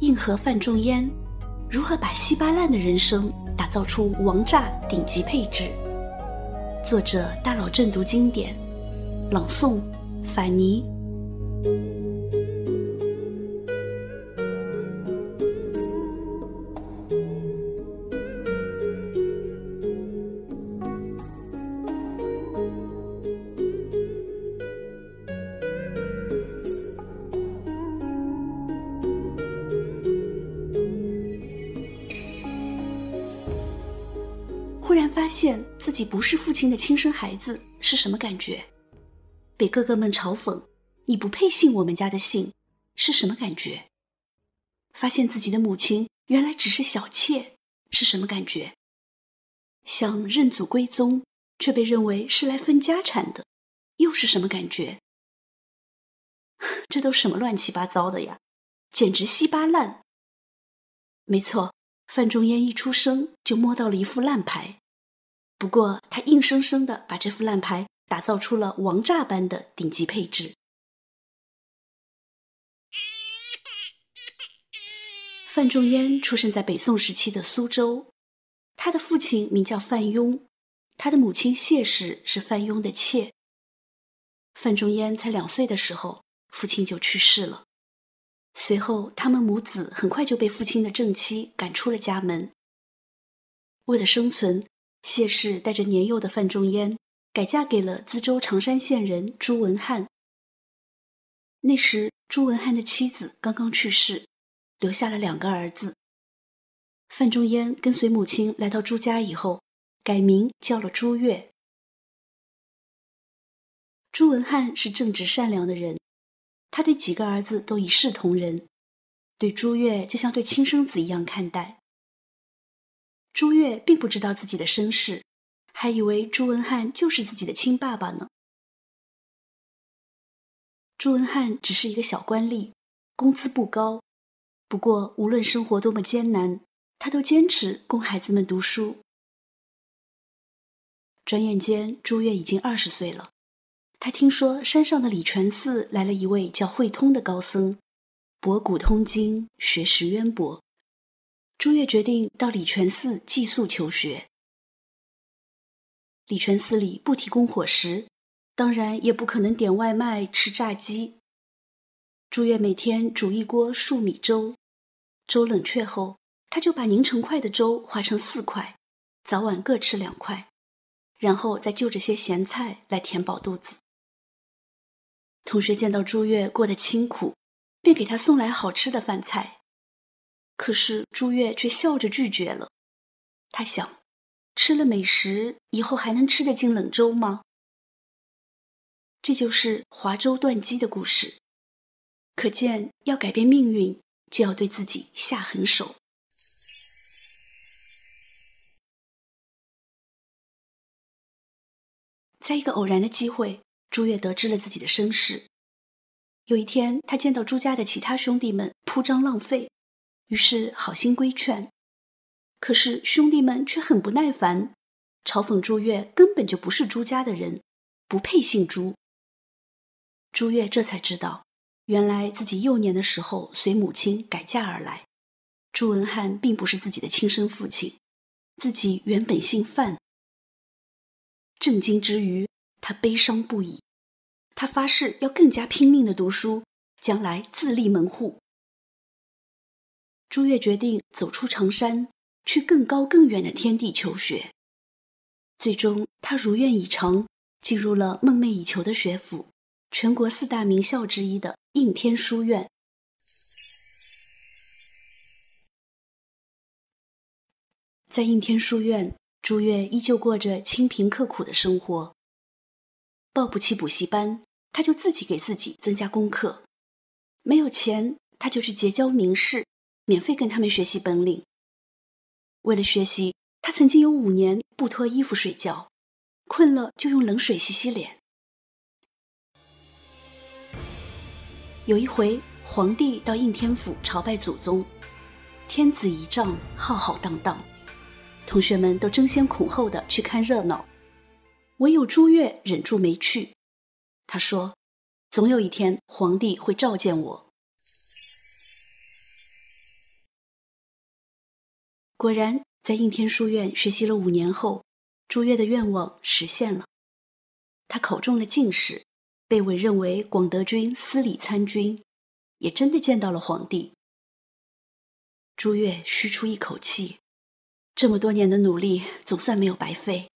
硬核范仲淹如何把稀巴烂的人生打造出王炸顶级配置。作者大佬正读经典，朗诵反尼。己不是父亲的亲生孩子是什么感觉？被哥哥们嘲讽“你不配姓我们家的姓”是什么感觉？发现自己的母亲原来只是小妾是什么感觉？想认祖归宗却被认为是来分家产的，又是什么感觉？这都什么乱七八糟的呀！简直稀巴烂。没错，范仲淹一出生就摸到了一副烂牌。不过，他硬生生的把这副烂牌打造出了王炸般的顶级配置。范仲淹出生在北宋时期的苏州，他的父亲名叫范雍，他的母亲谢氏是范雍的妾。范仲淹才两岁的时候，父亲就去世了，随后他们母子很快就被父亲的正妻赶出了家门。为了生存。谢氏带着年幼的范仲淹，改嫁给了淄州常山县人朱文翰。那时，朱文翰的妻子刚刚去世，留下了两个儿子。范仲淹跟随母亲来到朱家以后，改名叫了朱越。朱文翰是正直善良的人，他对几个儿子都一视同仁，对朱越就像对亲生子一样看待。朱越并不知道自己的身世，还以为朱文翰就是自己的亲爸爸呢。朱文翰只是一个小官吏，工资不高，不过无论生活多么艰难，他都坚持供孩子们读书。转眼间，朱越已经二十岁了。他听说山上的礼泉寺来了一位叫慧通的高僧，博古通今，学识渊博。朱越决定到礼泉寺寄宿求学。礼泉寺里不提供伙食，当然也不可能点外卖吃炸鸡。朱越每天煮一锅粟米粥，粥冷却后，他就把拧成块的粥划成四块，早晚各吃两块，然后再就着些咸菜来填饱肚子。同学见到朱越过得清苦，便给他送来好吃的饭菜。可是朱越却笑着拒绝了。他想，吃了美食以后还能吃得进冷粥吗？这就是华州断机的故事。可见，要改变命运，就要对自己下狠手。在一个偶然的机会，朱越得知了自己的身世。有一天，他见到朱家的其他兄弟们铺张浪费。于是好心规劝，可是兄弟们却很不耐烦，嘲讽朱越根本就不是朱家的人，不配姓朱。朱越这才知道，原来自己幼年的时候随母亲改嫁而来，朱文翰并不是自己的亲生父亲，自己原本姓范。震惊之余，他悲伤不已，他发誓要更加拼命的读书，将来自立门户。朱越决定走出长山，去更高更远的天地求学。最终，他如愿以偿，进入了梦寐以求的学府——全国四大名校之一的应天书院。在应天书院，朱越依旧过着清贫刻苦的生活。报不起补习班，他就自己给自己增加功课；没有钱，他就去结交名士。免费跟他们学习本领。为了学习，他曾经有五年不脱衣服睡觉，困了就用冷水洗洗脸。有一回，皇帝到应天府朝拜祖宗，天子仪仗浩浩荡荡，同学们都争先恐后的去看热闹，唯有朱越忍住没去。他说：“总有一天，皇帝会召见我。”果然，在应天书院学习了五年后，朱越的愿望实现了，他考中了进士，被委任为广德军司礼参军，也真的见到了皇帝。朱越吁出一口气，这么多年的努力总算没有白费。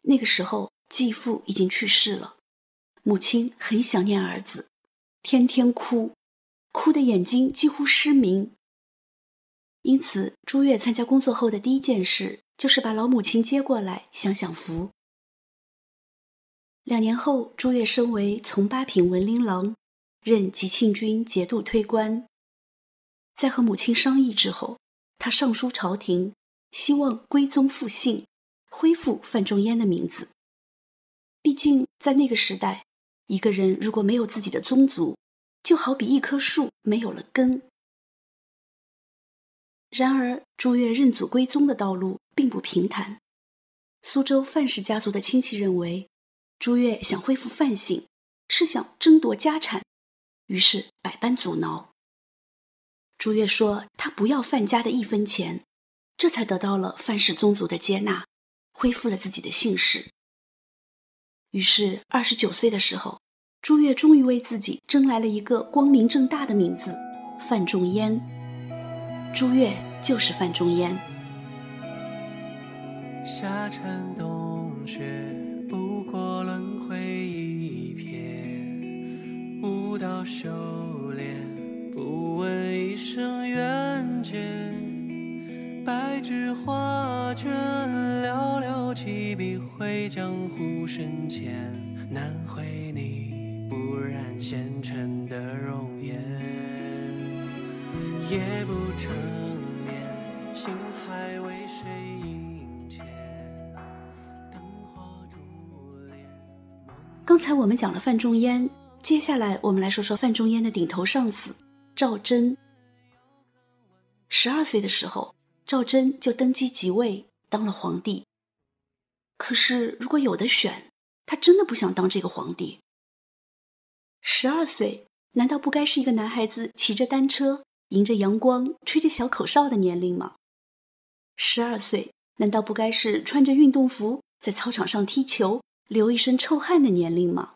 那个时候，继父已经去世了，母亲很想念儿子，天天哭，哭的眼睛几乎失明。因此，朱越参加工作后的第一件事就是把老母亲接过来享享福。两年后，朱越升为从八品文林郎，任吉庆军节度推官。在和母亲商议之后，他上书朝廷，希望归宗复姓。恢复范仲淹的名字。毕竟在那个时代，一个人如果没有自己的宗族，就好比一棵树没有了根。然而，朱越认祖归宗的道路并不平坦。苏州范氏家族的亲戚认为，朱越想恢复范姓，是想争夺家产，于是百般阻挠。朱越说他不要范家的一分钱，这才得到了范氏宗族的接纳。恢复了自己的姓氏。于是，二十九岁的时候，朱越终于为自己争来了一个光明正大的名字——范仲淹。朱越就是范仲淹。夏蝉冬雪，不过轮回一瞥；舞刀修炼，不问一生缘劫。白纸画卷。提笔绘江湖深浅，难绘你不染纤尘的容颜。夜不成眠，心还为谁萦牵？灯火烛帘。刚才我们讲了范仲淹，接下来我们来说说范仲淹的顶头上司赵祯。十二岁的时候，赵祯就登基即位，当了皇帝。可是，如果有的选，他真的不想当这个皇帝。十二岁，难道不该是一个男孩子骑着单车，迎着阳光，吹着小口哨的年龄吗？十二岁，难道不该是穿着运动服在操场上踢球，流一身臭汗的年龄吗？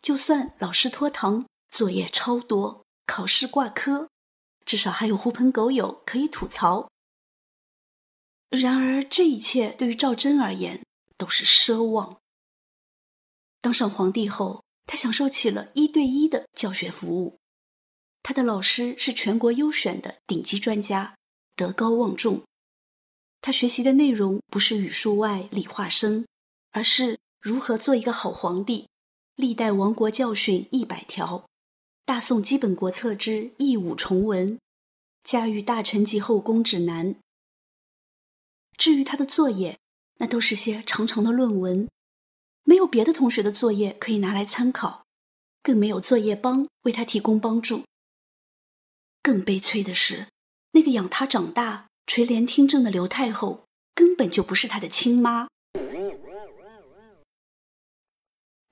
就算老师拖堂，作业超多，考试挂科，至少还有狐朋狗友可以吐槽。然而，这一切对于赵祯而言都是奢望。当上皇帝后，他享受起了一对一的教学服务，他的老师是全国优选的顶级专家，德高望重。他学习的内容不是语数外、理化生，而是如何做一个好皇帝，历代亡国教训一百条，大宋基本国策之一五重文，驾驭大臣及后宫指南。至于他的作业，那都是些长长的论文，没有别的同学的作业可以拿来参考，更没有作业帮为他提供帮助。更悲催的是，那个养他长大、垂帘听政的刘太后，根本就不是他的亲妈。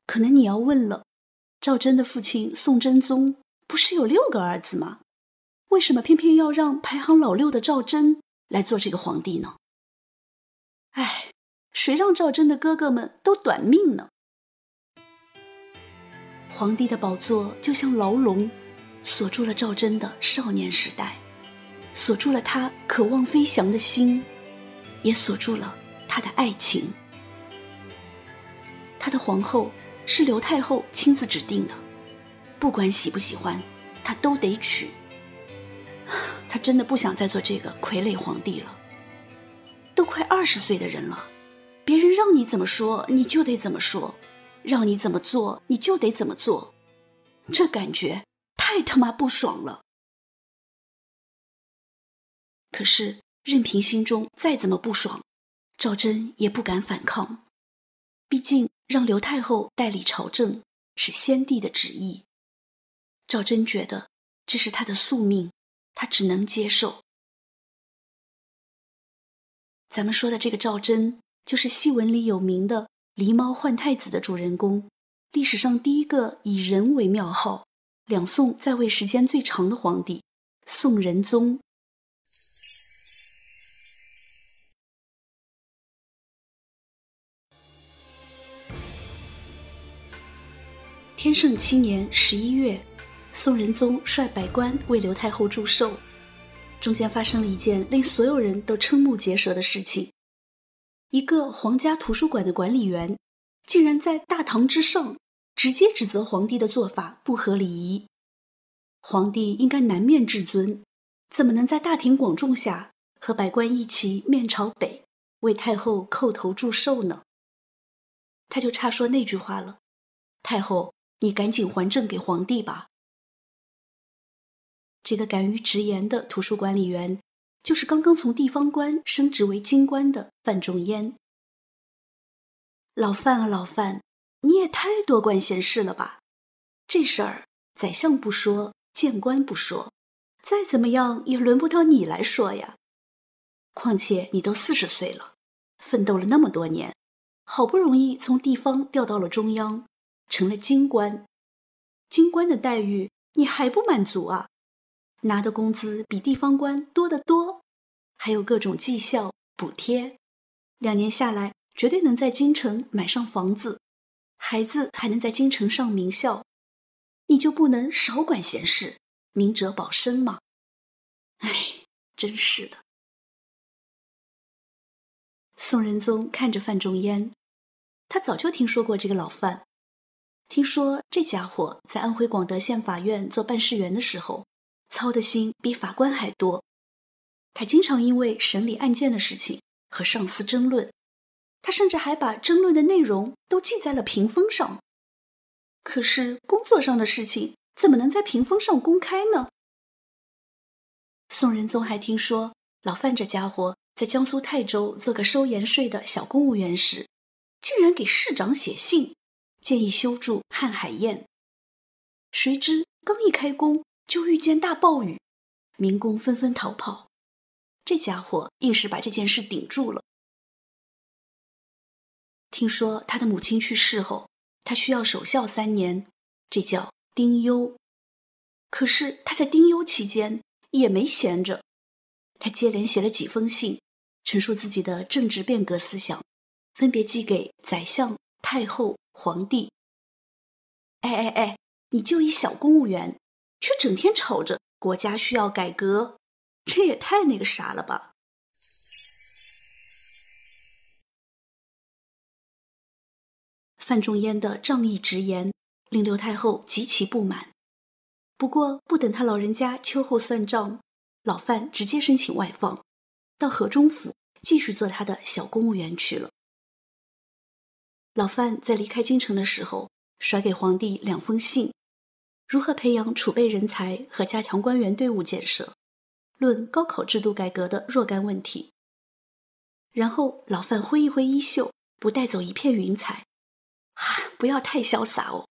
可能你要问了，赵祯的父亲宋真宗不是有六个儿子吗？为什么偏偏要让排行老六的赵祯来做这个皇帝呢？唉，谁让赵祯的哥哥们都短命呢？皇帝的宝座就像牢笼，锁住了赵祯的少年时代，锁住了他渴望飞翔的心，也锁住了他的爱情。他的皇后是刘太后亲自指定的，不管喜不喜欢，他都得娶。他真的不想再做这个傀儡皇帝了。都快二十岁的人了，别人让你怎么说你就得怎么说，让你怎么做你就得怎么做，这感觉太他妈不爽了。可是任凭心中再怎么不爽，赵祯也不敢反抗，毕竟让刘太后代理朝政是先帝的旨意，赵祯觉得这是他的宿命，他只能接受。咱们说的这个赵祯，就是戏文里有名的狸猫换太子的主人公，历史上第一个以人为庙号、两宋在位时间最长的皇帝——宋仁宗天圣七年十一月，宋仁宗率百官为刘太后祝寿，中间发生了一件令所有人都瞠目结舌的事情：一个皇家图书馆的管理员，竟然在大堂之上直接指责皇帝的做法不合礼仪。皇帝应该南面至尊，怎么能在大庭广众下和百官一起面朝北为太后叩头祝寿呢？他就差说那句话了：“太后。”你赶紧还政给皇帝吧！这个敢于直言的图书管理员，就是刚刚从地方官升职为京官的范仲淹。老范啊，老范，你也太多管闲事了吧？这事儿宰相不说，谏官不说，再怎么样也轮不到你来说呀。况且你都四十岁了，奋斗了那么多年，好不容易从地方调到了中央。成了京官，京官的待遇你还不满足啊？拿的工资比地方官多得多，还有各种绩效补贴，两年下来绝对能在京城买上房子，孩子还能在京城上名校，你就不能少管闲事，明哲保身吗？哎，真是的。宋仁宗看着范仲淹，他早就听说过这个老范。听说这家伙在安徽广德县法院做办事员的时候，操的心比法官还多。他经常因为审理案件的事情和上司争论，他甚至还把争论的内容都记在了屏风上。可是工作上的事情怎么能在屏风上公开呢？宋仁宗还听说老范这家伙在江苏泰州做个收盐税的小公务员时，竟然给市长写信。建议修筑瀚海堰，谁知刚一开工就遇见大暴雨，民工纷纷逃跑。这家伙硬是把这件事顶住了。听说他的母亲去世后，他需要守孝三年，这叫丁忧。可是他在丁忧期间也没闲着，他接连写了几封信，陈述自己的政治变革思想，分别寄给宰相、太后。皇帝，哎哎哎！你就一小公务员，却整天吵着国家需要改革，这也太那个啥了吧？范仲淹的仗义直言令刘太后极其不满。不过，不等他老人家秋后算账，老范直接申请外放，到河中府继续做他的小公务员去了。老范在离开京城的时候，甩给皇帝两封信，如何培养储备人才和加强官员队伍建设，论高考制度改革的若干问题。然后老范挥一挥衣袖，不带走一片云彩，啊，不要太潇洒哦。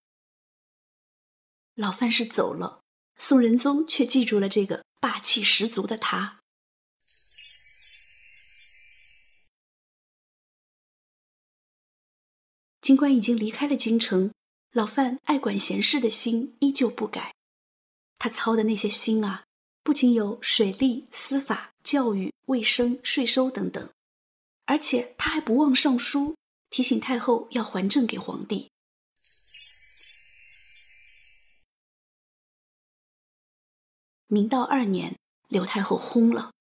老范是走了，宋仁宗却记住了这个霸气十足的他。尽管已经离开了京城，老范爱管闲事的心依旧不改。他操的那些心啊，不仅有水利、司法、教育、卫生、税收等等，而且他还不忘上书提醒太后要还政给皇帝。明道二年，刘太后薨了，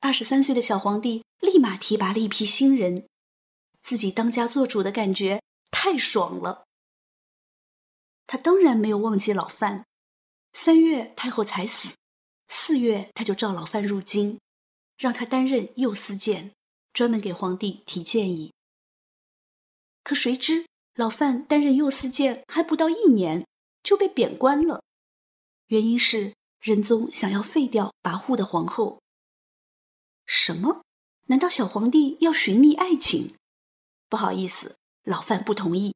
二十三岁的小皇帝立马提拔了一批新人，自己当家做主的感觉。太爽了！他当然没有忘记老范。三月太后才死，四月他就召老范入京，让他担任右司谏，专门给皇帝提建议。可谁知老范担任右司谏还不到一年，就被贬官了。原因是仁宗想要废掉跋扈的皇后。什么？难道小皇帝要寻觅爱情？不好意思。老范不同意，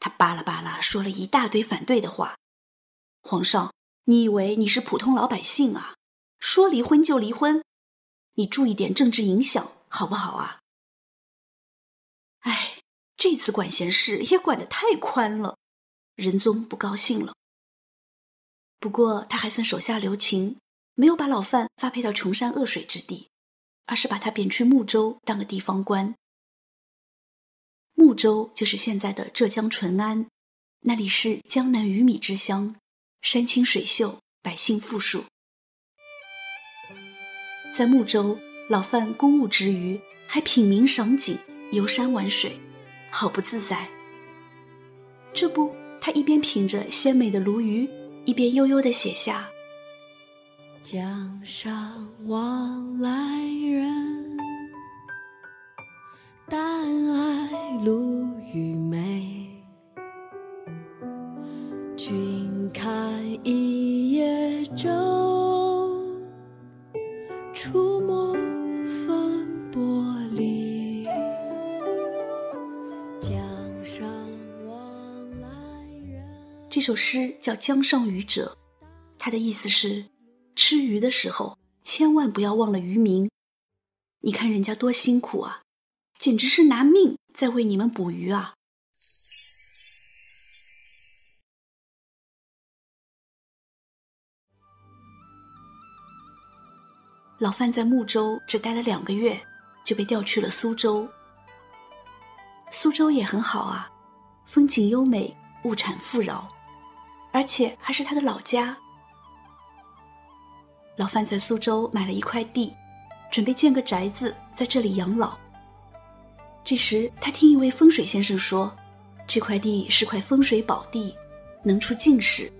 他巴拉巴拉说了一大堆反对的话。皇上，你以为你是普通老百姓啊？说离婚就离婚，你注意点政治影响好不好啊？哎，这次管闲事也管得太宽了，仁宗不高兴了。不过他还算手下留情，没有把老范发配到穷山恶水之地，而是把他贬去睦州当个地方官。睦州就是现在的浙江淳安，那里是江南鱼米之乡，山清水秀，百姓富庶。在睦州，老范公务之余还品茗赏景、游山玩水，好不自在。这不，他一边品着鲜美的鲈鱼，一边悠悠地写下：“江上往来人，但爱鲈鱼美。君看一叶舟，出没风波里。江上往来人。”这首诗叫《江上渔者》，它的意思是：吃鱼的时候千万不要忘了渔民。你看人家多辛苦啊，简直是拿命在为你们捕鱼啊！老范在睦州只待了两个月，就被调去了苏州。苏州也很好啊，风景优美，物产富饶，而且还是他的老家。老范在苏州买了一块地，准备建个宅子在这里养老。这时，他听一位风水先生说，这块地是块风水宝地，能出进士。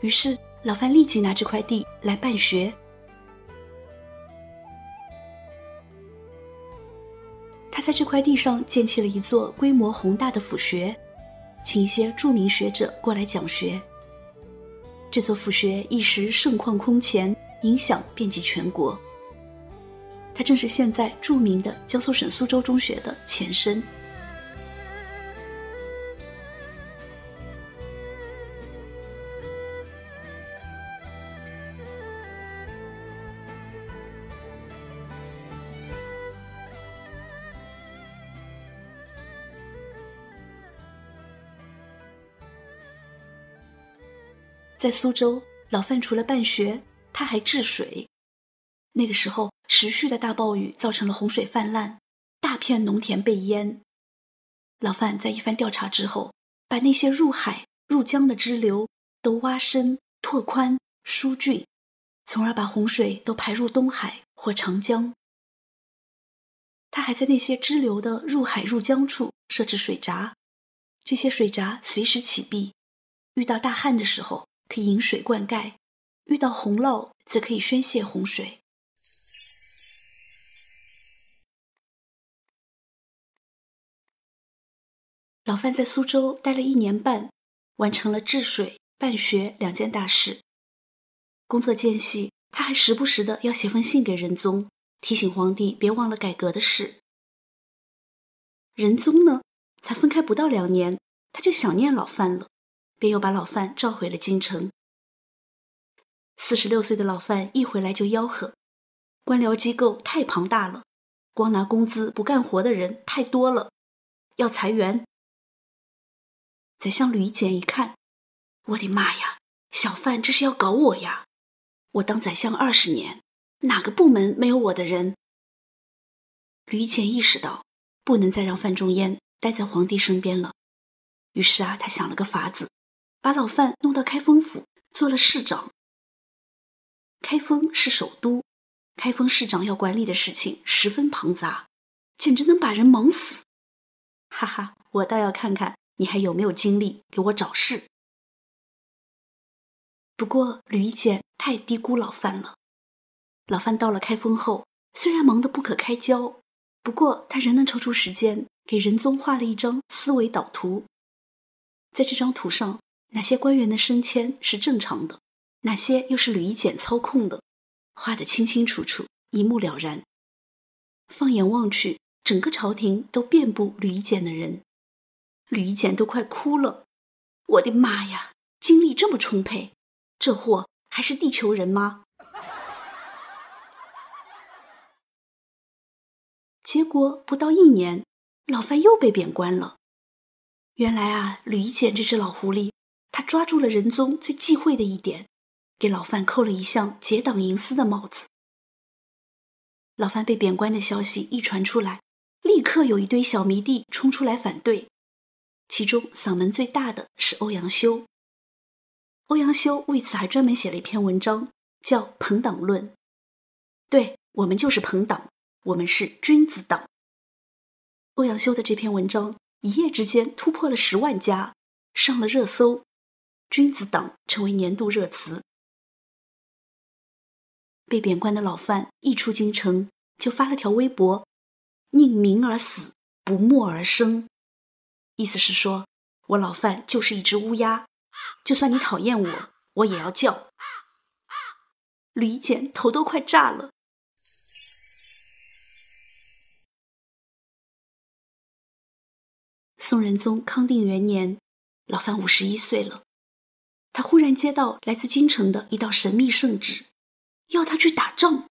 于是，老范立即拿这块地来办学。他在这块地上建起了一座规模宏大的府学，请一些著名学者过来讲学。这座府学一时盛况空前，影响遍及全国。它正是现在著名的江苏省苏州中学的前身。在苏州，老范除了办学，他还治水。那个时候，持续的大暴雨造成了洪水泛滥，大片农田被淹。老范在一番调查之后，把那些入海、入江的支流都挖深、拓宽、疏浚，从而把洪水都排入东海或长江。他还在那些支流的入海、入江处设置水闸，这些水闸随时启闭，遇到大旱的时候。可以引水灌溉，遇到洪涝则可以宣泄洪水。老范在苏州待了一年半，完成了治水、办学两件大事。工作间隙，他还时不时的要写封信给仁宗，提醒皇帝别忘了改革的事。仁宗呢，才分开不到两年，他就想念老范了。便又把老范召回了京城。四十六岁的老范一回来就吆喝：“官僚机构太庞大了，光拿工资不干活的人太多了，要裁员。”宰相吕简一看，我的妈呀，小范这是要搞我呀！我当宰相二十年，哪个部门没有我的人？吕简意识到，不能再让范仲淹待在皇帝身边了，于是啊，他想了个法子。把老范弄到开封府做了市长。开封是首都，开封市长要管理的事情十分庞杂，简直能把人忙死。哈哈，我倒要看看你还有没有精力给我找事。不过吕夷简太低估老范了。老范到了开封后，虽然忙得不可开交，不过他仍能抽出时间给仁宗画了一张思维导图。在这张图上。哪些官员的升迁是正常的，哪些又是吕夷简操控的，画得清清楚楚，一目了然。放眼望去，整个朝廷都遍布吕夷简的人，吕夷简都快哭了。我的妈呀，精力这么充沛，这货还是地球人吗？结果不到一年，老范又被贬官了。原来啊，吕夷简这只老狐狸。他抓住了仁宗最忌讳的一点，给老范扣了一项结党营私的帽子。老范被贬官的消息一传出来，立刻有一堆小迷弟冲出来反对，其中嗓门最大的是欧阳修。欧阳修为此还专门写了一篇文章，叫《朋党论》。对我们就是朋党，我们是君子党。欧阳修的这篇文章一夜之间突破了十万加，上了热搜，君子党成为年度热词。被贬官的老范一出京城，就发了条微博：“宁鸣而死，不默而生。”意思是说，我老范就是一只乌鸦，就算你讨厌我，我也要叫。吕简头都快炸了。宋仁宗康定元年，老范五十一岁了，他忽然接到来自京城的一道神秘圣旨。要他去打仗。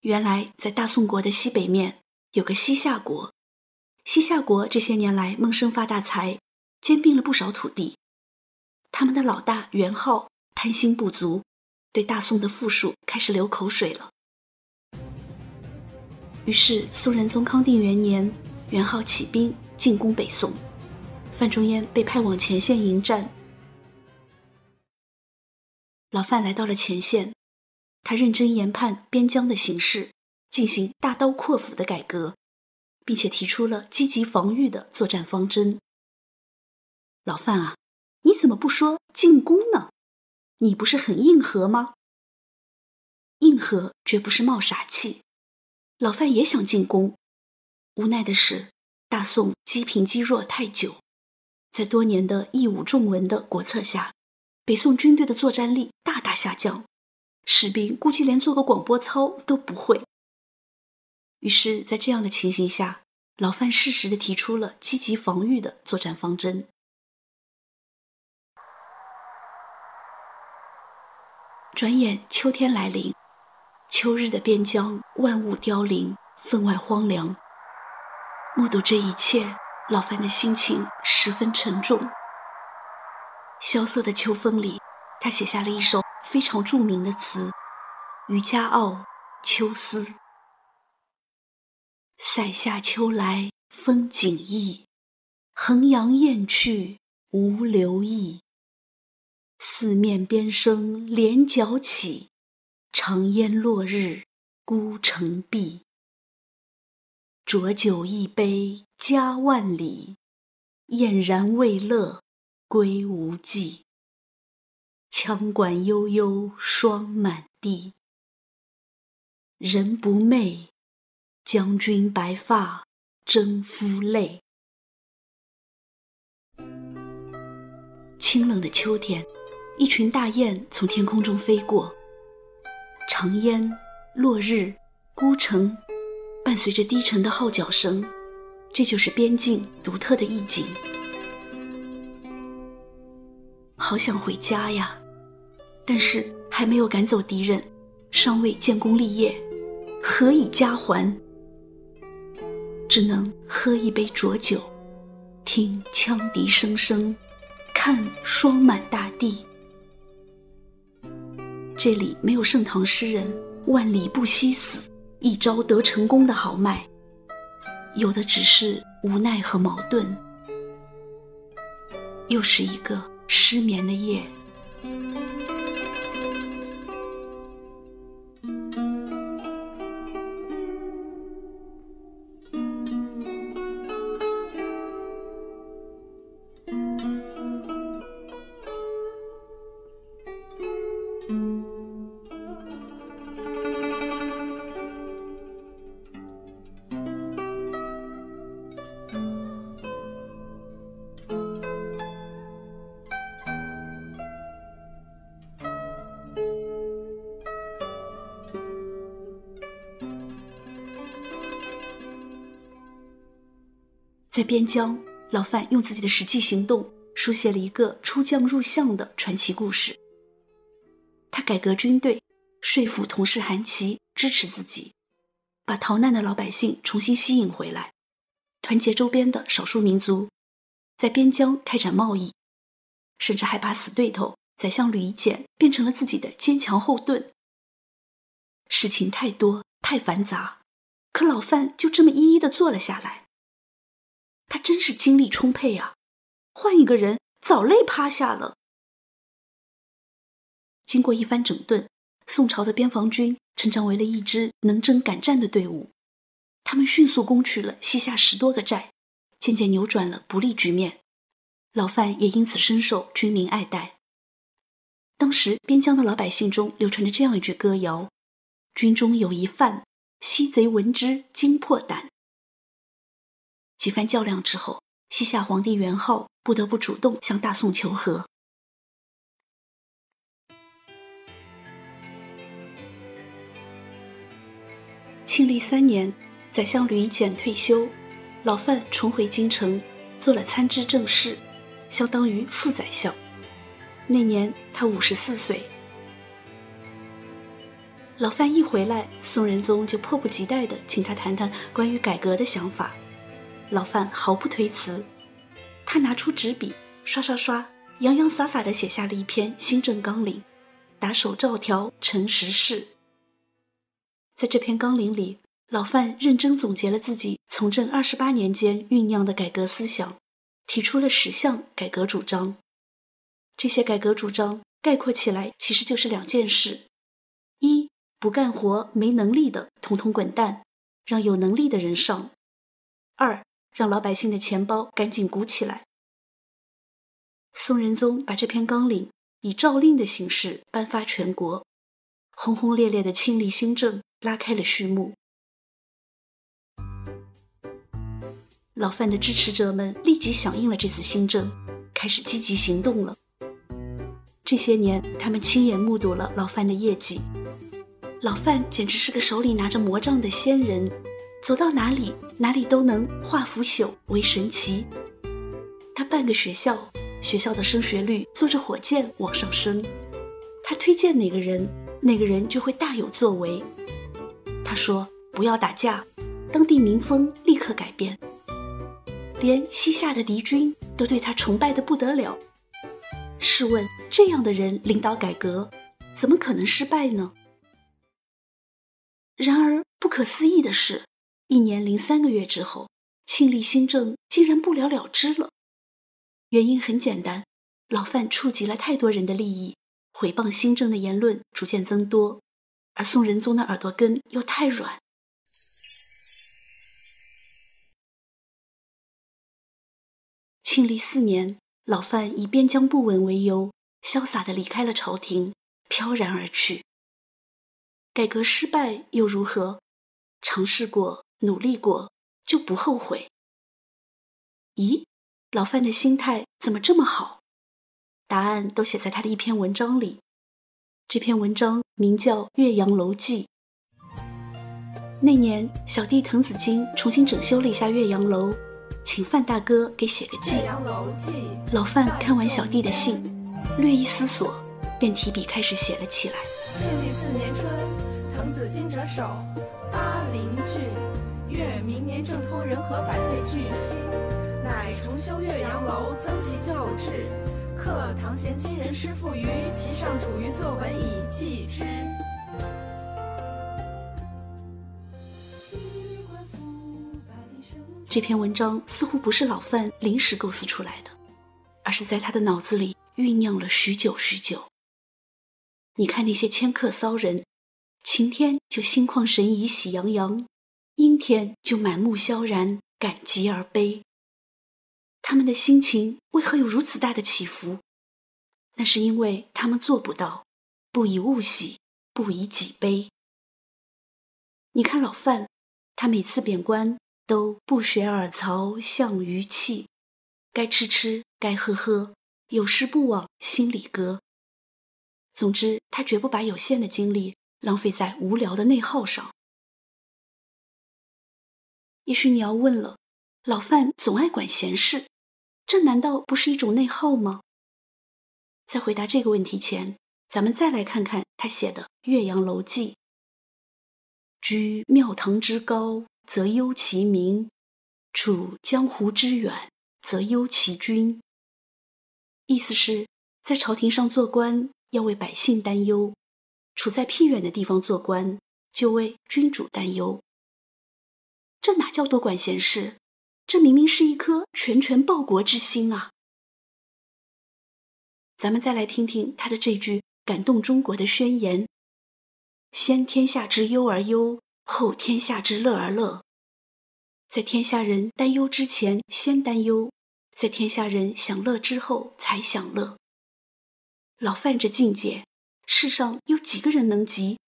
原来在大宋国的西北面有个西夏国，西夏国这些年来闷声发大财，兼并了不少土地。他们的老大元昊贪心不足，对大宋的富庶开始流口水了。于是宋仁宗康定元年，元昊起兵进攻北宋，范仲淹被派往前线迎战。老范来到了前线。他认真研判边疆的形势，进行大刀阔斧的改革，并且提出了积极防御的作战方针。老范啊，你怎么不说进攻呢？你不是很硬核吗？硬核绝不是冒傻气。老范也想进攻，无奈的是，大宋积贫积弱太久，在多年的义武重文的国策下，北宋军队的作战力大大下降。士兵估计连做个广播操都不会。于是，在这样的情形下，老范适时的提出了积极防御的作战方针。转眼秋天来临，秋日的边疆万物凋零，分外荒凉。目睹这一切，老范的心情十分沉重。萧瑟的秋风里，他写下了一首。非常著名的词《渔家傲·秋思》：“塞下秋来风景异，衡阳雁去无留意。四面边声连角起，长烟落日孤城闭。浊酒一杯家万里，燕然未勒归无计。”羌管悠悠霜满地，人不寐，将军白发征夫泪。清冷的秋天，一群大雁从天空中飞过，长烟、落日、孤城，伴随着低沉的号角声，这就是边境独特的意境。好想回家呀！但是还没有赶走敌人，尚未建功立业，何以家还？只能喝一杯浊酒，听羌笛声声，看霜满大地。这里没有盛唐诗人“万里不惜死，一朝得成功”的豪迈，有的只是无奈和矛盾。又是一个失眠的夜。在边疆，老范用自己的实际行动书写了一个出将入相的传奇故事。他改革军队，说服同事韩琦支持自己，把逃难的老百姓重新吸引回来，团结周边的少数民族，在边疆开展贸易，甚至还把死对头宰相吕夷简变成了自己的坚强后盾。事情太多太繁杂，可老范就这么一一的做了下来。他真是精力充沛啊！换一个人早累趴下了。经过一番整顿，宋朝的边防军成长为了一支能征敢战的队伍。他们迅速攻取了西夏十多个寨，渐渐扭转了不利局面。老范也因此深受军民爱戴。当时边疆的老百姓中流传着这样一句歌谣：“军中有一范，西贼闻之惊破胆。”几番较量之后，西夏皇帝元昊不得不主动向大宋求和。庆历三年，宰相吕简退休，老范重回京城，做了参知政事，相当于副宰相。那年他五十四岁。老范一回来，宋仁宗就迫不及待地请他谈谈关于改革的想法。老范毫不推辞，他拿出纸笔，刷刷刷，洋洋洒洒地写下了一篇新政纲领，打手照条，陈时事。在这篇纲领里，老范认真总结了自己从政二十八年间酝酿的改革思想，提出了十项改革主张。这些改革主张概括起来，其实就是两件事：一，不干活、没能力的统统滚蛋，让有能力的人上；二。让老百姓的钱包赶紧鼓起来。宋仁宗把这篇纲领以诏令的形式颁发全国，轰轰烈烈的庆历新政拉开了序幕。老范的支持者们立即响应了这次新政，开始积极行动了。这些年，他们亲眼目睹了老范的业绩，老范简直是个手里拿着魔杖的仙人。走到哪里，哪里都能化腐朽为神奇。他办个学校，学校的升学率坐着火箭往上升。他推荐哪个人，那个人就会大有作为。他说不要打架，当地民风立刻改变。连西夏的敌军都对他崇拜的不得了。试问这样的人领导改革，怎么可能失败呢？然而不可思议的是。一年零三个月之后，庆历新政竟然不了了之了。原因很简单，老范触及了太多人的利益，毁谤新政的言论逐渐增多，而宋仁宗的耳朵根又太软。庆历四年，老范以边疆不稳为由，潇洒的离开了朝廷，飘然而去。改革失败又如何？尝试过。努力过就不后悔。咦，老范的心态怎么这么好？答案都写在他的一篇文章里。这篇文章名叫《岳阳楼记》。那年，小弟滕子京重新整修了一下岳阳楼，请范大哥给写个记。老范看完小弟的信，略一思索，便提笔开始写了起来。庆历四年春，滕子京谪守巴陵郡。月明年正通人和百废俱兴，乃重修岳阳楼，增其旧制。刻唐贤今人诗赋于其上，主于作文以记之。这篇文章似乎不是老范临时构思出来的，而是在他的脑子里酝酿了许久许久。你看那些迁客骚人，晴天就心旷神怡，喜洋洋。阴天就满目萧然，感极而悲。他们的心情为何有如此大的起伏？那是因为他们做不到不以物喜，不以己悲。你看老范，他每次贬官都不学尔曹项羽气，该吃吃，该喝喝，有事不往心里搁。总之，他绝不把有限的精力浪费在无聊的内耗上。也许你要问了，老范总爱管闲事，这难道不是一种内耗吗？在回答这个问题前，咱们再来看看他写的《岳阳楼记》。居庙堂之高，则忧其民；处江湖之远，则忧其君。意思是，在朝廷上做官要为百姓担忧，处在僻远的地方做官就为君主担忧。这哪叫多管闲事？这明明是一颗拳拳报国之心啊！咱们再来听听他的这句感动中国的宣言：“先天下之忧而忧，后天下之乐而乐。在天下人担忧之前，先担忧；在天下人享乐之后，才享乐。”老范这境界，世上有几个人能及？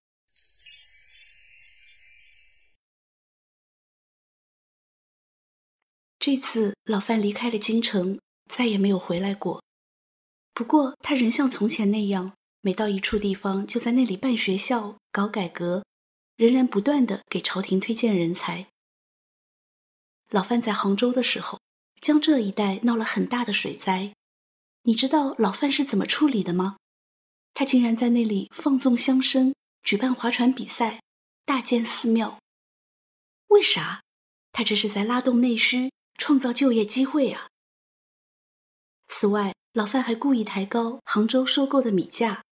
这次老范离开了京城，再也没有回来过。不过他仍像从前那样，每到一处地方，就在那里办学校、搞改革，仍然不断的给朝廷推荐人才。老范在杭州的时候，江浙一带闹了很大的水灾，你知道老范是怎么处理的吗？他竟然在那里放纵乡绅，举办划船比赛，大建寺庙。为啥？他这是在拉动内需。创造就业机会啊！此外，老范还故意抬高杭州收购的米价，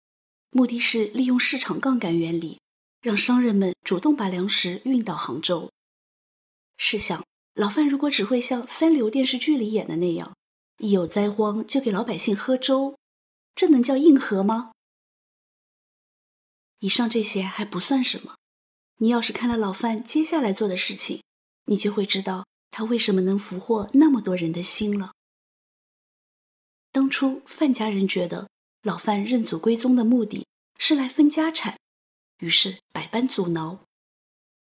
目的是利用市场杠杆原理，让商人们主动把粮食运到杭州。试想，老范如果只会像三流电视剧里演的那样，一有灾荒就给老百姓喝粥，这能叫硬核吗？以上这些还不算什么，你要是看了老范接下来做的事情，你就会知道。他为什么能俘获那么多人的心了？当初范家人觉得老范认祖归宗的目的是来分家产，于是百般阻挠。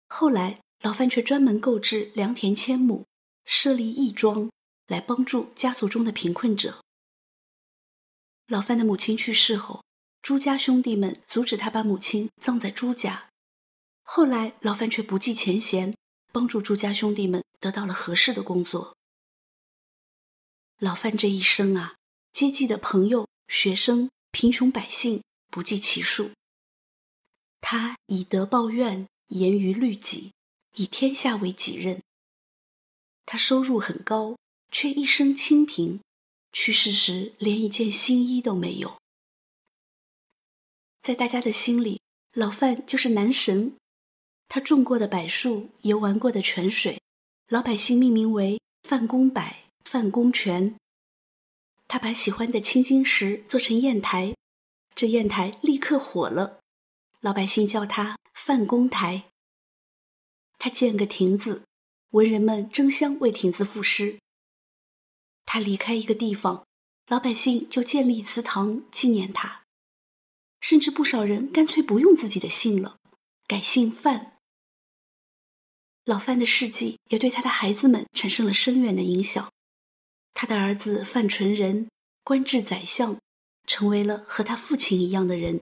后来老范却专门购置良田千亩，设立义庄，来帮助家族中的贫困者。老范的母亲去世后，朱家兄弟们阻止他把母亲葬在朱家，后来老范却不计前嫌。帮助朱家兄弟们得到了合适的工作。老范这一生啊，接济的朋友、学生、贫穷百姓不计其数。他以德报怨，严于律己，以天下为己任。他收入很高，却一生清贫，去世时连一件新衣都没有。在大家的心里，老范就是男神。他种过的柏树，游玩过的泉水，老百姓命名为范公柏、范公泉。他把喜欢的青金石做成砚台，这砚台立刻火了，老百姓叫他范公台。他建个亭子，文人们争相为亭子赋诗。他离开一个地方，老百姓就建立祠堂纪念他，甚至不少人干脆不用自己的姓了，改姓范。老范的事迹也对他的孩子们产生了深远的影响。他的儿子范纯仁官至宰相，成为了和他父亲一样的人。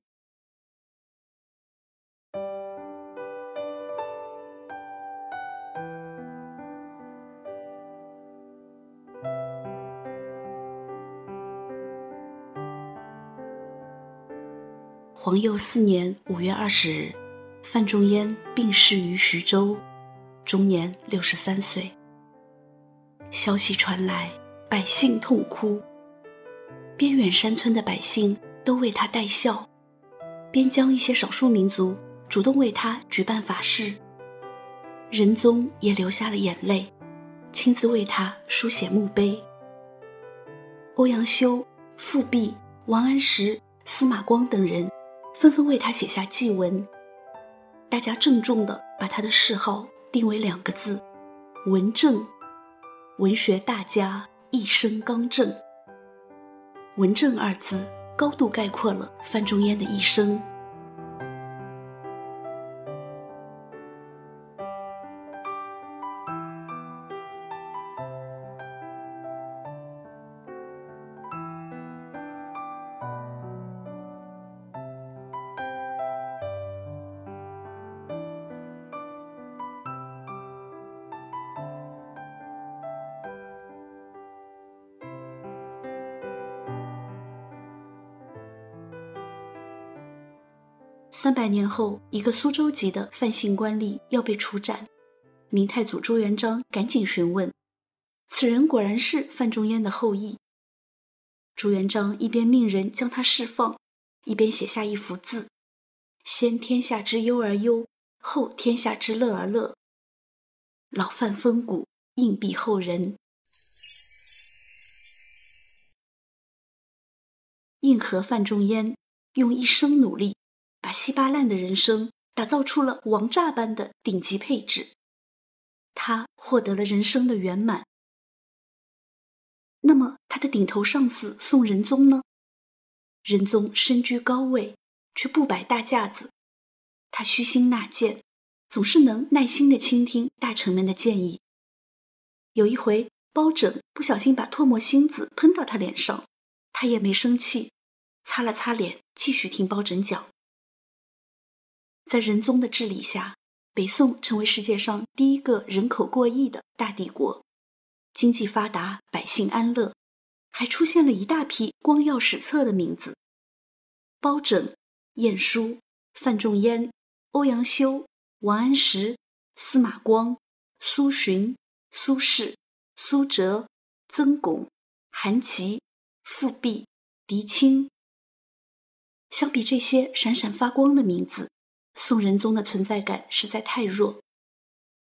皇佑四年五月二十日，范仲淹病逝于徐州。终年六十三岁。消息传来，百姓痛哭。边远山村的百姓都为他戴孝，边疆一些少数民族主动为他举办法事。仁宗也流下了眼泪，亲自为他书写墓碑。欧阳修、富弼、王安石、司马光等人纷纷为他写下祭文。大家郑重地把他的谥号。定为两个字：文正。文学大家，一生刚正。文正二字，高度概括了范仲淹的一生。三百年后，一个苏州籍的范姓官吏要被处斩，明太祖朱元璋赶紧询问，此人果然是范仲淹的后裔。朱元璋一边命人将他释放，一边写下一幅字：“先天下之忧而忧，后天下之乐而乐。”老范风骨，映蔽后人。应和范仲淹用一生努力，稀巴烂的人生打造出了王炸般的顶级配置，他获得了人生的圆满。那么，他的顶头上司宋仁宗呢？仁宗身居高位，却不摆大架子，他虚心纳谏，总是能耐心的倾听大臣们的建议。有一回，包拯不小心把唾沫星子喷到他脸上。他也没生气，擦了擦脸，继续听包拯讲。在仁宗的治理下，北宋成为世界上第一个人口过亿的大帝国，经济发达，百姓安乐，还出现了一大批光耀史册的名字：包拯、晏殊、范仲淹、欧阳修、王安石、司马光、苏洵、苏轼、苏辙、曾巩、韩琦。富弼、狄青。相比这些闪闪发光的名字，宋仁宗的存在感实在太弱。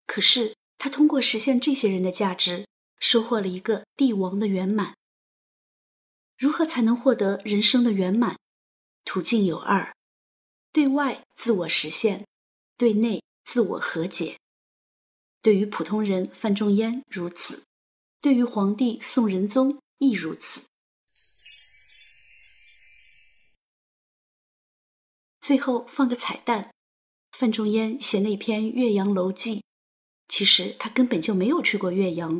可是他通过实现这些人的价值，收获了一个帝王的圆满。如何才能获得人生的圆满？途径有二：对外自我实现，对内自我和解。对于普通人范仲淹如此，对于皇帝宋仁宗亦如此。最后放个彩蛋，范仲淹写那篇《岳阳楼记》，其实他根本就没有去过岳阳，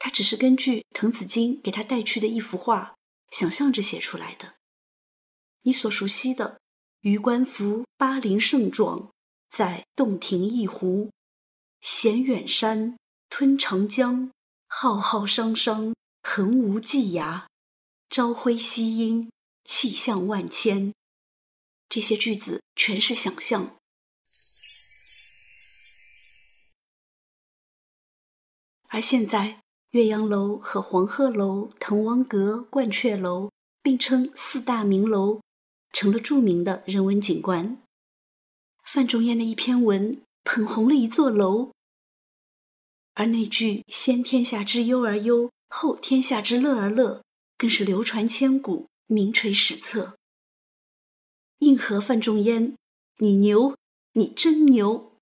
他只是根据滕子京给他带去的一幅画，想象着写出来的。你所熟悉的“余观夫巴陵胜状，在洞庭一湖，衔远山，吞长江，浩浩汤汤，横无际涯，朝晖夕阴，气象万千。”这些句子全是想象，而现在岳阳楼和黄鹤楼、滕王阁、鹳雀楼并称四大名楼，成了著名的人文景观。范仲淹的一篇文捧红了一座楼，而那句“先天下之忧而忧，后天下之乐而乐”更是流传千古，名垂史册。硬核范仲淹，你牛，你真牛！